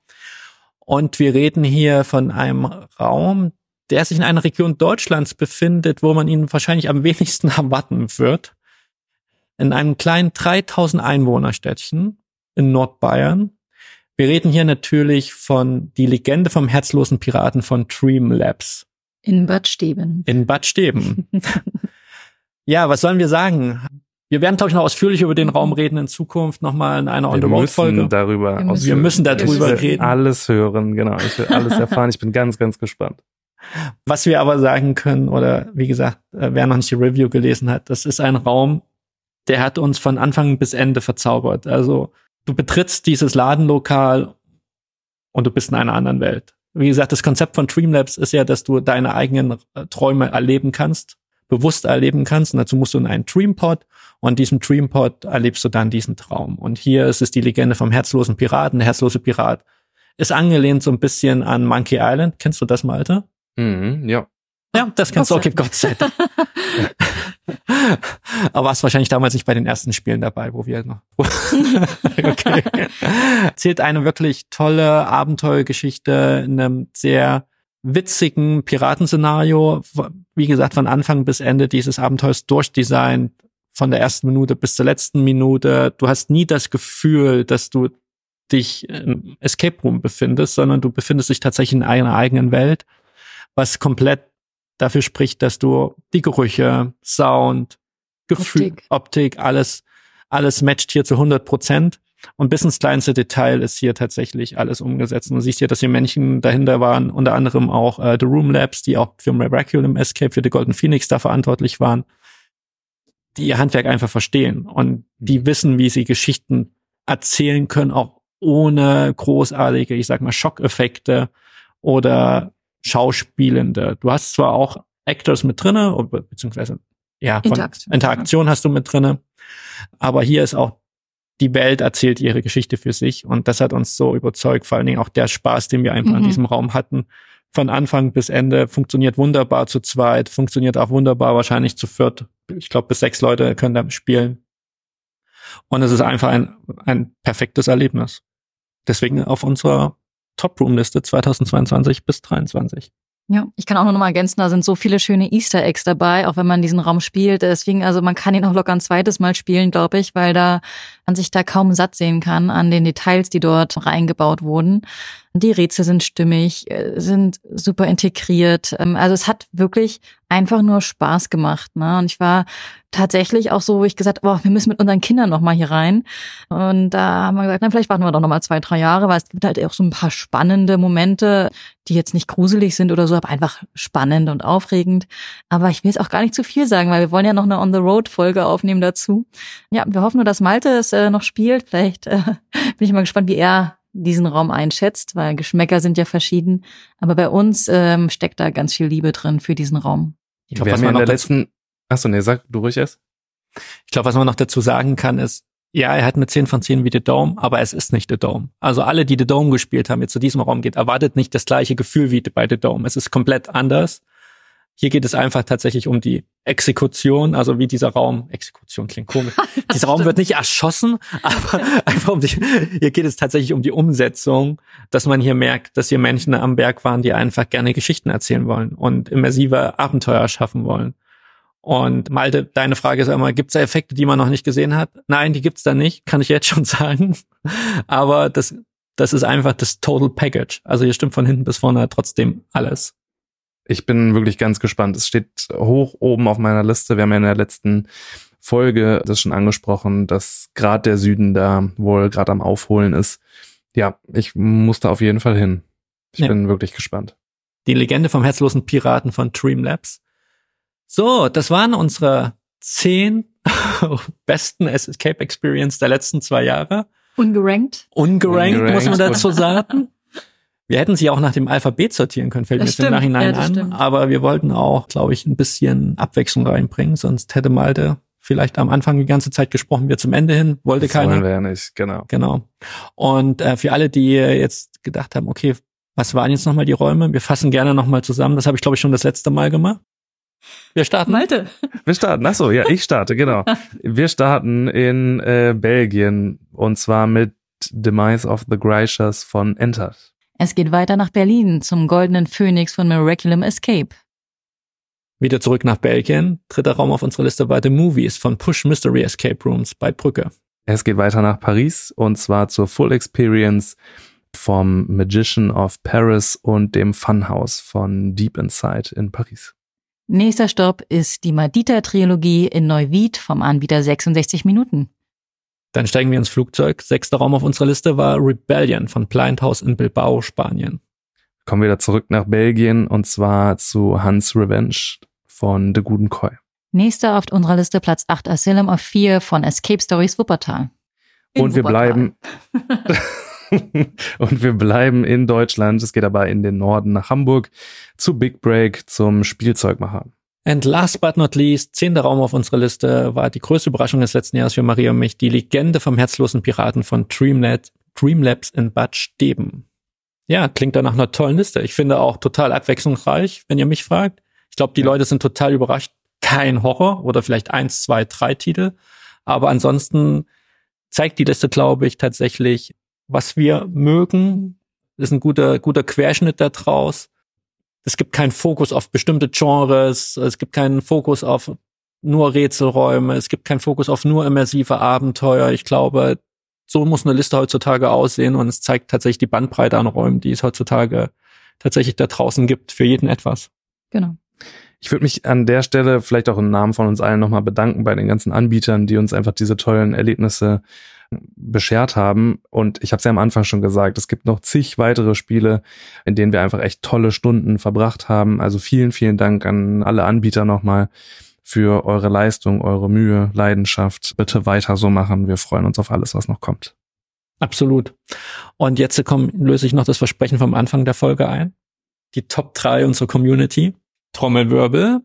Und wir reden hier von einem Raum, der sich in einer Region Deutschlands befindet, wo man ihn wahrscheinlich am wenigsten erwarten wird. In einem kleinen 3000 Einwohnerstädtchen in Nordbayern. Wir reden hier natürlich von die Legende vom herzlosen Piraten von Dream Labs. In Bad Steben. In Bad Steben. ja, was sollen wir sagen? Wir werden, glaube ich, noch ausführlich über den Raum reden in Zukunft, nochmal in einer On-the-Road-Folge. darüber wir müssen, wir müssen darüber reden. Alles hören, genau. Ich will alles erfahren. Ich bin ganz, ganz gespannt. Was wir aber sagen können, oder wie gesagt, äh, wer noch nicht die Review gelesen hat, das ist ein Raum, der hat uns von Anfang bis Ende verzaubert. Also du betrittst dieses Ladenlokal und du bist in einer anderen Welt. Wie gesagt, das Konzept von Dreamlabs ist ja, dass du deine eigenen äh, Träume erleben kannst, bewusst erleben kannst. Und dazu musst du in einen Dreampod und in diesem Dreampod erlebst du dann diesen Traum. Und hier ist es die Legende vom herzlosen Piraten. Der herzlose Pirat ist angelehnt so ein bisschen an Monkey Island. Kennst du das, Malte? Mhm, ja. Ja, das kannst du, okay, Gott sei Dank. Aber warst wahrscheinlich damals nicht bei den ersten Spielen dabei, wo wir noch. okay. Erzählt eine wirklich tolle Abenteuergeschichte in einem sehr witzigen Piratenszenario. Wie gesagt, von Anfang bis Ende dieses Abenteuers durchdesignt, von der ersten Minute bis zur letzten Minute. Du hast nie das Gefühl, dass du dich im Escape Room befindest, sondern du befindest dich tatsächlich in einer eigenen Welt, was komplett dafür spricht, dass du die Gerüche, Sound, Gefühl, Optik, Optik alles, alles matcht hier zu 100 Prozent. Und bis ins kleinste Detail ist hier tatsächlich alles umgesetzt. Und du siehst hier, dass hier Männchen dahinter waren, unter anderem auch äh, The Room Labs, die auch für Miraculum Escape, für The Golden Phoenix da verantwortlich waren, die ihr Handwerk einfach verstehen und die wissen, wie sie Geschichten erzählen können, auch ohne großartige, ich sag mal, Schockeffekte oder Schauspielende. Du hast zwar auch Actors mit drinne, beziehungsweise ja, von Interaktion. Interaktion hast du mit drinne. Aber hier ist auch die Welt erzählt ihre Geschichte für sich und das hat uns so überzeugt, vor allen Dingen auch der Spaß, den wir einfach in Mhm. diesem Raum hatten. Von Anfang bis Ende funktioniert wunderbar zu zweit, funktioniert auch wunderbar wahrscheinlich zu viert. Ich glaube, bis sechs Leute können da spielen. Und es ist einfach ein, ein perfektes Erlebnis. Deswegen auf unserer Top-Room-Liste 2022 bis 2023. Ja, ich kann auch noch mal ergänzen, da sind so viele schöne Easter Eggs dabei, auch wenn man diesen Raum spielt. Deswegen, also man kann ihn auch locker ein zweites Mal spielen, glaube ich, weil da man sich da kaum satt sehen kann an den Details, die dort reingebaut wurden. Die Rätsel sind stimmig, äh, sind super integriert. Ähm, Also es hat wirklich einfach nur Spaß gemacht. Ne? Und ich war tatsächlich auch so, wo ich gesagt, boah, wir müssen mit unseren Kindern noch mal hier rein. Und da haben wir gesagt, na, vielleicht warten wir doch noch mal zwei, drei Jahre, weil es gibt halt auch so ein paar spannende Momente, die jetzt nicht gruselig sind oder so, aber einfach spannend und aufregend. Aber ich will jetzt auch gar nicht zu viel sagen, weil wir wollen ja noch eine On-the-Road-Folge aufnehmen dazu. Ja, wir hoffen nur, dass Malte es äh, noch spielt. Vielleicht äh, bin ich mal gespannt, wie er diesen Raum einschätzt, weil Geschmäcker sind ja verschieden. Aber bei uns ähm, steckt da ganz viel Liebe drin für diesen Raum. Ich glaube, was man in noch der dazu, letzten, achso, nee, sag du ruhig erst. ich glaube, was man noch dazu sagen kann, ist, ja, er hat eine 10 von 10 wie The Dome, aber es ist nicht The Dome. Also alle, die The Dome gespielt haben, jetzt zu diesem Raum geht, erwartet nicht das gleiche Gefühl wie bei The Dome. Es ist komplett anders. Hier geht es einfach tatsächlich um die Exekution, also wie dieser Raum, Exekution klingt komisch. dieser Raum wird nicht erschossen, aber einfach um die, hier geht es tatsächlich um die Umsetzung, dass man hier merkt, dass hier Menschen am Berg waren, die einfach gerne Geschichten erzählen wollen und immersive Abenteuer schaffen wollen. Und Malte, deine Frage ist immer, gibt es da Effekte, die man noch nicht gesehen hat? Nein, die gibt's da nicht, kann ich jetzt schon sagen. Aber das, das ist einfach das Total Package. Also hier stimmt von hinten bis vorne trotzdem alles. Ich bin wirklich ganz gespannt. Es steht hoch oben auf meiner Liste. Wir haben ja in der letzten Folge das schon angesprochen, dass gerade der Süden da wohl gerade am Aufholen ist. Ja, ich muss da auf jeden Fall hin. Ich Ja. bin wirklich gespannt. Die Legende vom herzlosen Piraten von Dreamlabs. So, das waren unsere zehn besten Escape Experience der letzten zwei Jahre. Ungerankt? Ungerankt, Ungerankt. muss man dazu sagen. Wir hätten sie auch nach dem Alphabet sortieren können, fällt mir Das jetzt im stimmt, Nachhinein ja, das an. stimmt. Aber wir wollten auch, glaube ich, ein bisschen Abwechslung reinbringen, sonst hätte Malte vielleicht am Anfang die ganze Zeit gesprochen, wir zum Ende hin, wollte Das keiner. wollen wir ja nicht, genau. Genau. Und äh, für alle, die jetzt gedacht haben, okay, was waren jetzt nochmal die Räume? Wir fassen gerne nochmal zusammen. Das habe ich, glaube ich, schon das letzte Mal gemacht. Wir starten. Malte. Wir starten, ach so, ja, ich starte, genau. Wir starten in äh, Belgien und zwar mit Demise of the Gracious von Enters. Es geht weiter nach Berlin zum Goldenen Phönix von Miraculum Escape. Wieder zurück nach Belgien. Dritter Raum auf unserer Liste war The Movies von Push Mystery Escape Rooms bei Brücke. Es geht weiter nach Paris und zwar zur Full Experience vom Magician of Paris und dem Funhouse von Deep Inside in Paris. Nächster Stopp ist die Madita-Trilogie in Neuwied vom Anbieter 66 Minuten. Dann steigen wir ins Flugzeug. Sechster Raum auf unserer Liste war Rebellion von Blind House in Bilbao, Spanien. Kommen wir wieder zurück nach Belgien und zwar zu Hans Revenge von The Guten Koi. Nächster auf unserer Liste Platz 8 Asylum of Fear von Escape Stories Wuppertal. In Und wir Wuppertal. bleiben und wir bleiben in Deutschland. Es geht aber in den Norden nach Hamburg zu Big Break zum Spielzeugmacher. And last but not least, zehnter Raum auf unserer Liste war die größte Überraschung des letzten Jahres für Maria und mich, die Legende vom herzlosen Piraten von Dreamlet, Dreamlabs in Bad Steben. Ja, klingt da nach einer tollen Liste. Ich finde auch total abwechslungsreich, wenn ihr mich fragt. Ich glaube, die Ja. Leute sind total überrascht. Kein Horror oder vielleicht eins, zwei, drei Titel. Aber ansonsten zeigt die Liste, glaube ich, tatsächlich, was wir mögen. Ist ein guter, guter Querschnitt da draus. Es gibt keinen Fokus auf bestimmte Genres. Es gibt keinen Fokus auf nur Rätselräume. Es gibt keinen Fokus auf nur immersive Abenteuer. Ich glaube, so muss eine Liste heutzutage aussehen und es zeigt tatsächlich die Bandbreite an Räumen, die es heutzutage tatsächlich da draußen gibt. Für jeden etwas. Genau. Ich würde mich an der Stelle vielleicht auch im Namen von uns allen nochmal bedanken bei den ganzen Anbietern, die uns einfach diese tollen Erlebnisse beschert haben. Und ich habe es ja am Anfang schon gesagt, es gibt noch zig weitere Spiele, in denen wir einfach echt tolle Stunden verbracht haben. Also vielen, vielen Dank an alle Anbieter nochmal für eure Leistung, eure Mühe, Leidenschaft. Bitte weiter so machen. Wir freuen uns auf alles, was noch kommt. Absolut. Und jetzt komm, löse ich noch das Versprechen vom Anfang der Folge ein. Die Top 3 unserer Community. Trommelwirbel.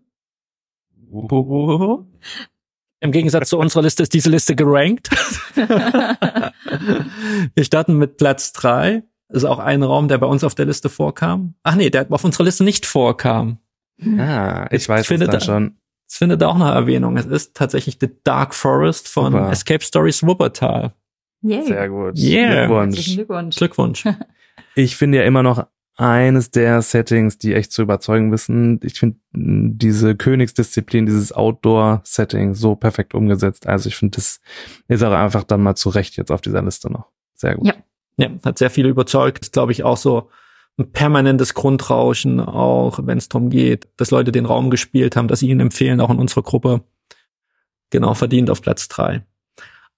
Im Gegensatz zu unserer Liste ist diese Liste gerankt. Wir starten mit Platz drei. Ist auch ein Raum, der bei uns auf der Liste vorkam. Ach nee, der auf unserer Liste nicht vorkam. Ah, ich weiß es finde dann da- schon. Es findet auch eine Erwähnung. Es ist tatsächlich The Dark Forest von Super. Escape Stories Wuppertal. Yay. Sehr gut. Yeah. Herzlichen Glückwunsch. Glückwunsch. Glückwunsch. Ich finde ja immer noch eines der Settings, die echt zu überzeugen wissen. Ich finde mh, diese Königsdisziplin, dieses Outdoor-Setting so perfekt umgesetzt. Also ich finde, das ist auch einfach dann mal zu Recht jetzt auf dieser Liste noch. Sehr gut. Ja. Ja, hat sehr viel überzeugt. Ist, glaube ich, auch so ein permanentes Grundrauschen, auch wenn es darum geht, dass Leute den Raum gespielt haben, dass sie ihn empfehlen, auch in unserer Gruppe. Genau, verdient auf Platz drei.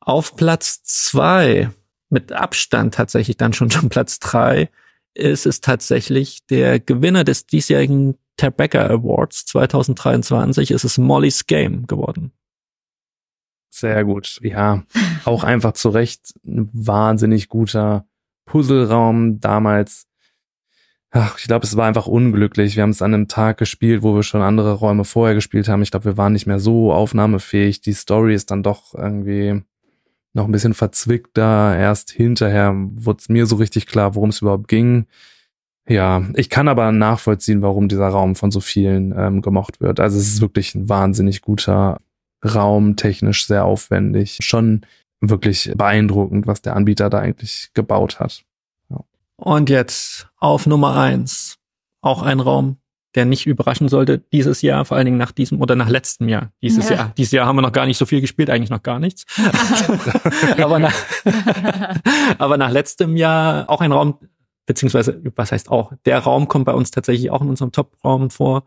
Auf Platz zwei, mit Abstand tatsächlich dann schon schon Platz drei, ist es tatsächlich der Gewinner des diesjährigen Tribeca Awards 2023, ist es Molly's Game geworden. Sehr gut. Ja, auch einfach zu Recht ein wahnsinnig guter Puzzleraum damals. Ach, ich glaube, es war einfach unglücklich. Wir haben es an einem Tag gespielt, wo wir schon andere Räume vorher gespielt haben. Ich glaube, wir waren nicht mehr so aufnahmefähig. Die Story ist dann doch irgendwie noch ein bisschen verzwickter. Erst hinterher wurde es mir so richtig klar, worum es überhaupt ging. Ja, ich kann aber nachvollziehen, warum dieser Raum von so vielen ähm, gemocht wird. Also es ist wirklich ein wahnsinnig guter Raum, technisch sehr aufwendig. Schon wirklich beeindruckend, was der Anbieter da eigentlich gebaut hat. Und jetzt auf Nummer eins. Auch ein Raum, der nicht überraschen sollte dieses Jahr, vor allen Dingen nach diesem oder nach letztem Jahr. Dieses Ja. Jahr. Dieses Jahr haben wir noch gar nicht so viel gespielt, eigentlich noch gar nichts. aber, nach, aber nach letztem Jahr auch ein Raum, beziehungsweise, was heißt auch, der Raum kommt bei uns tatsächlich auch in unserem Top-Raum vor.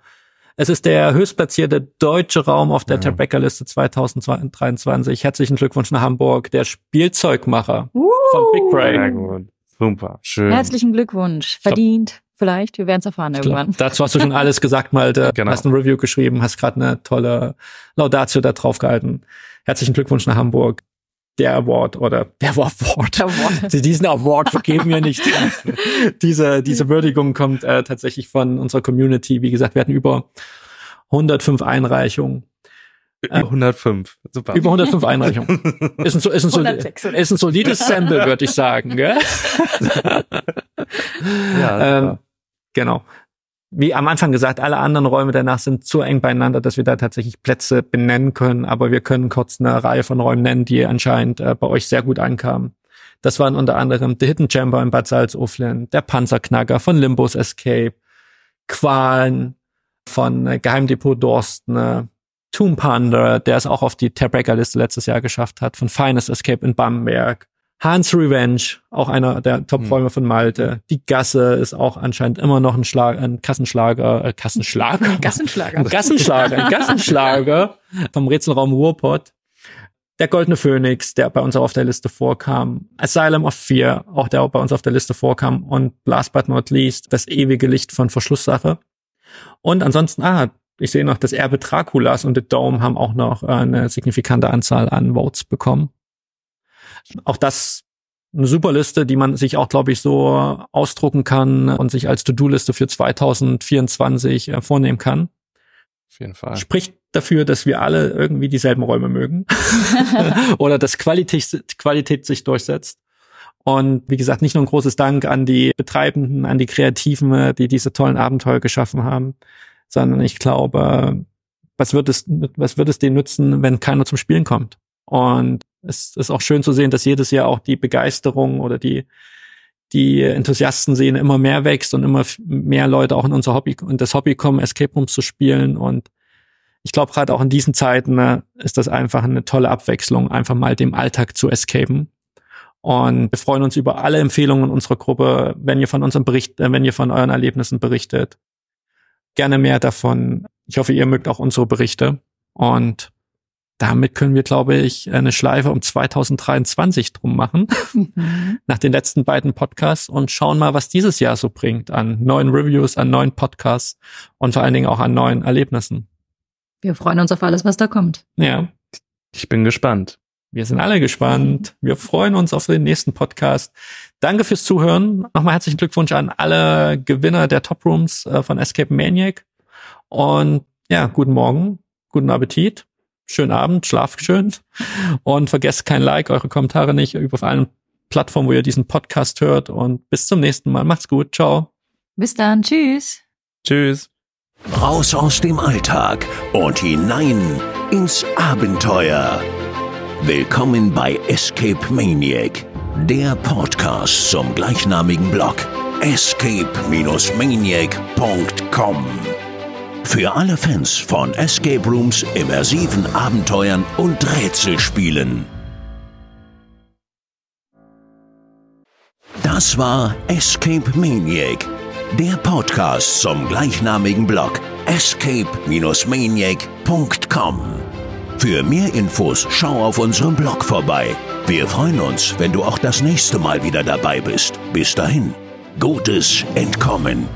Es ist der höchstplatzierte deutsche Raum auf der Ja. Tribeca-Liste 2023. Herzlichen Glückwunsch nach Hamburg, der Spielzeugmacher von Big Brain. Super. Schön. Herzlichen Glückwunsch. Verdient. Vielleicht. Wir werden es erfahren Ich glaub, irgendwann. dazu hast du schon alles gesagt, Malte. Genau. Hast ein Review geschrieben, hast gerade eine tolle Laudatio da drauf gehalten. Herzlichen Glückwunsch nach Hamburg. Der Award oder der Award. Award. Diesen Award vergeben wir nicht. diese, diese Würdigung kommt äh, tatsächlich von unserer Community. Wie gesagt, wir hatten über 105 Einreichungen. Über 105. Super. Über 105 Einreichungen. Ist ein, ist ein, soli- 106 oder? ist ein solides Sample, würde ich sagen. Gell? ja, Ähm, genau. Wie am Anfang gesagt, alle anderen Räume danach sind zu eng beieinander, dass wir da tatsächlich Plätze benennen können. Aber wir können kurz eine Reihe von Räumen nennen, die anscheinend äh, bei euch sehr gut ankamen. Das waren unter anderem The Hidden Chamber in Bad Salzuflen, der Panzerknacker von Limbos Escape, Qualen von äh, Geheimdepot Dorsten, äh, Tomb Panda, der es auch auf die Tabreaker-Liste letztes Jahr geschafft hat, von Finest Escape in Bamberg, Hans Revenge, auch einer der Top-Räume von Malte. Die Gasse ist auch anscheinend immer noch ein Schlag, ein Kassenschlager, äh, Kassenschlager. Gassenschlager. Ein Gassenschlager, ein Gassenschlager vom Rätselraum Ruhrpott. Der Goldene Phönix, der bei uns auch auf der Liste vorkam. Asylum of Fear, auch der auch bei uns auf der Liste vorkam. Und last but not least, das ewige Licht von Verschlusssache. Und ansonsten, ah, ich sehe noch, das Erbe Draculas und The Dome haben auch noch äh, eine signifikante Anzahl an Votes bekommen. Auch das eine super Liste, die man sich auch, glaube ich, so ausdrucken kann und sich als To-Do-Liste für 2024 äh, vornehmen kann. auf jeden Fall. Spricht dafür, dass wir alle irgendwie dieselben Räume mögen oder dass Qualität, Qualität sich durchsetzt. Und wie gesagt, nicht nur ein großes Dank an die Betreibenden, an die Kreativen, äh, die diese tollen Abenteuer geschaffen haben, sondern ich glaube, was wird es, was wird es denen nützen, wenn keiner zum Spielen kommt? Und es ist auch schön zu sehen, dass jedes Jahr auch die Begeisterung oder die, die Enthusiasten-Szene immer mehr wächst und immer mehr Leute auch in unser Hobby, in das Hobby kommen, Escape Rooms zu spielen. Und ich glaube, gerade auch in diesen Zeiten ne, ist das einfach eine tolle Abwechslung, einfach mal dem Alltag zu escapen. Und wir freuen uns über alle Empfehlungen unserer Gruppe, wenn ihr von unserem Bericht, äh, wenn ihr von euren Erlebnissen berichtet. Gerne mehr davon. Ich hoffe, ihr mögt auch unsere Berichte. Und damit können wir, glaube ich, eine Schleife um 2023 drum machen, Mhm. nach den letzten beiden Podcasts und schauen mal, was dieses Jahr so bringt an neuen Reviews, an neuen Podcasts und vor allen Dingen auch an neuen Erlebnissen. Wir freuen uns auf alles, was da kommt. Ja, Ich bin gespannt. wir sind alle gespannt. Wir freuen uns auf den nächsten Podcast. Danke fürs Zuhören. Nochmal herzlichen Glückwunsch an alle Gewinner der Top Rooms äh, von Escape Maniac. Und ja, guten Morgen, guten Appetit, schönen Abend, schlaft schön und vergesst kein Like, eure Kommentare nicht über allen Plattformen, wo ihr diesen Podcast hört und bis zum nächsten Mal. Macht's gut. Ciao. Bis dann. Tschüss. Tschüss. Raus aus dem Alltag und hinein ins Abenteuer. Willkommen bei Escape Maniac, der Podcast zum gleichnamigen Blog escape-maniac.com. Für alle Fans von Escape Rooms, immersiven Abenteuern und Rätselspielen. Das war Escape Maniac, der Podcast zum gleichnamigen Blog escape-maniac.com. Für mehr Infos schau auf unserem Blog vorbei. Wir freuen uns, wenn du auch das nächste Mal wieder dabei bist. Bis dahin, gutes Entkommen.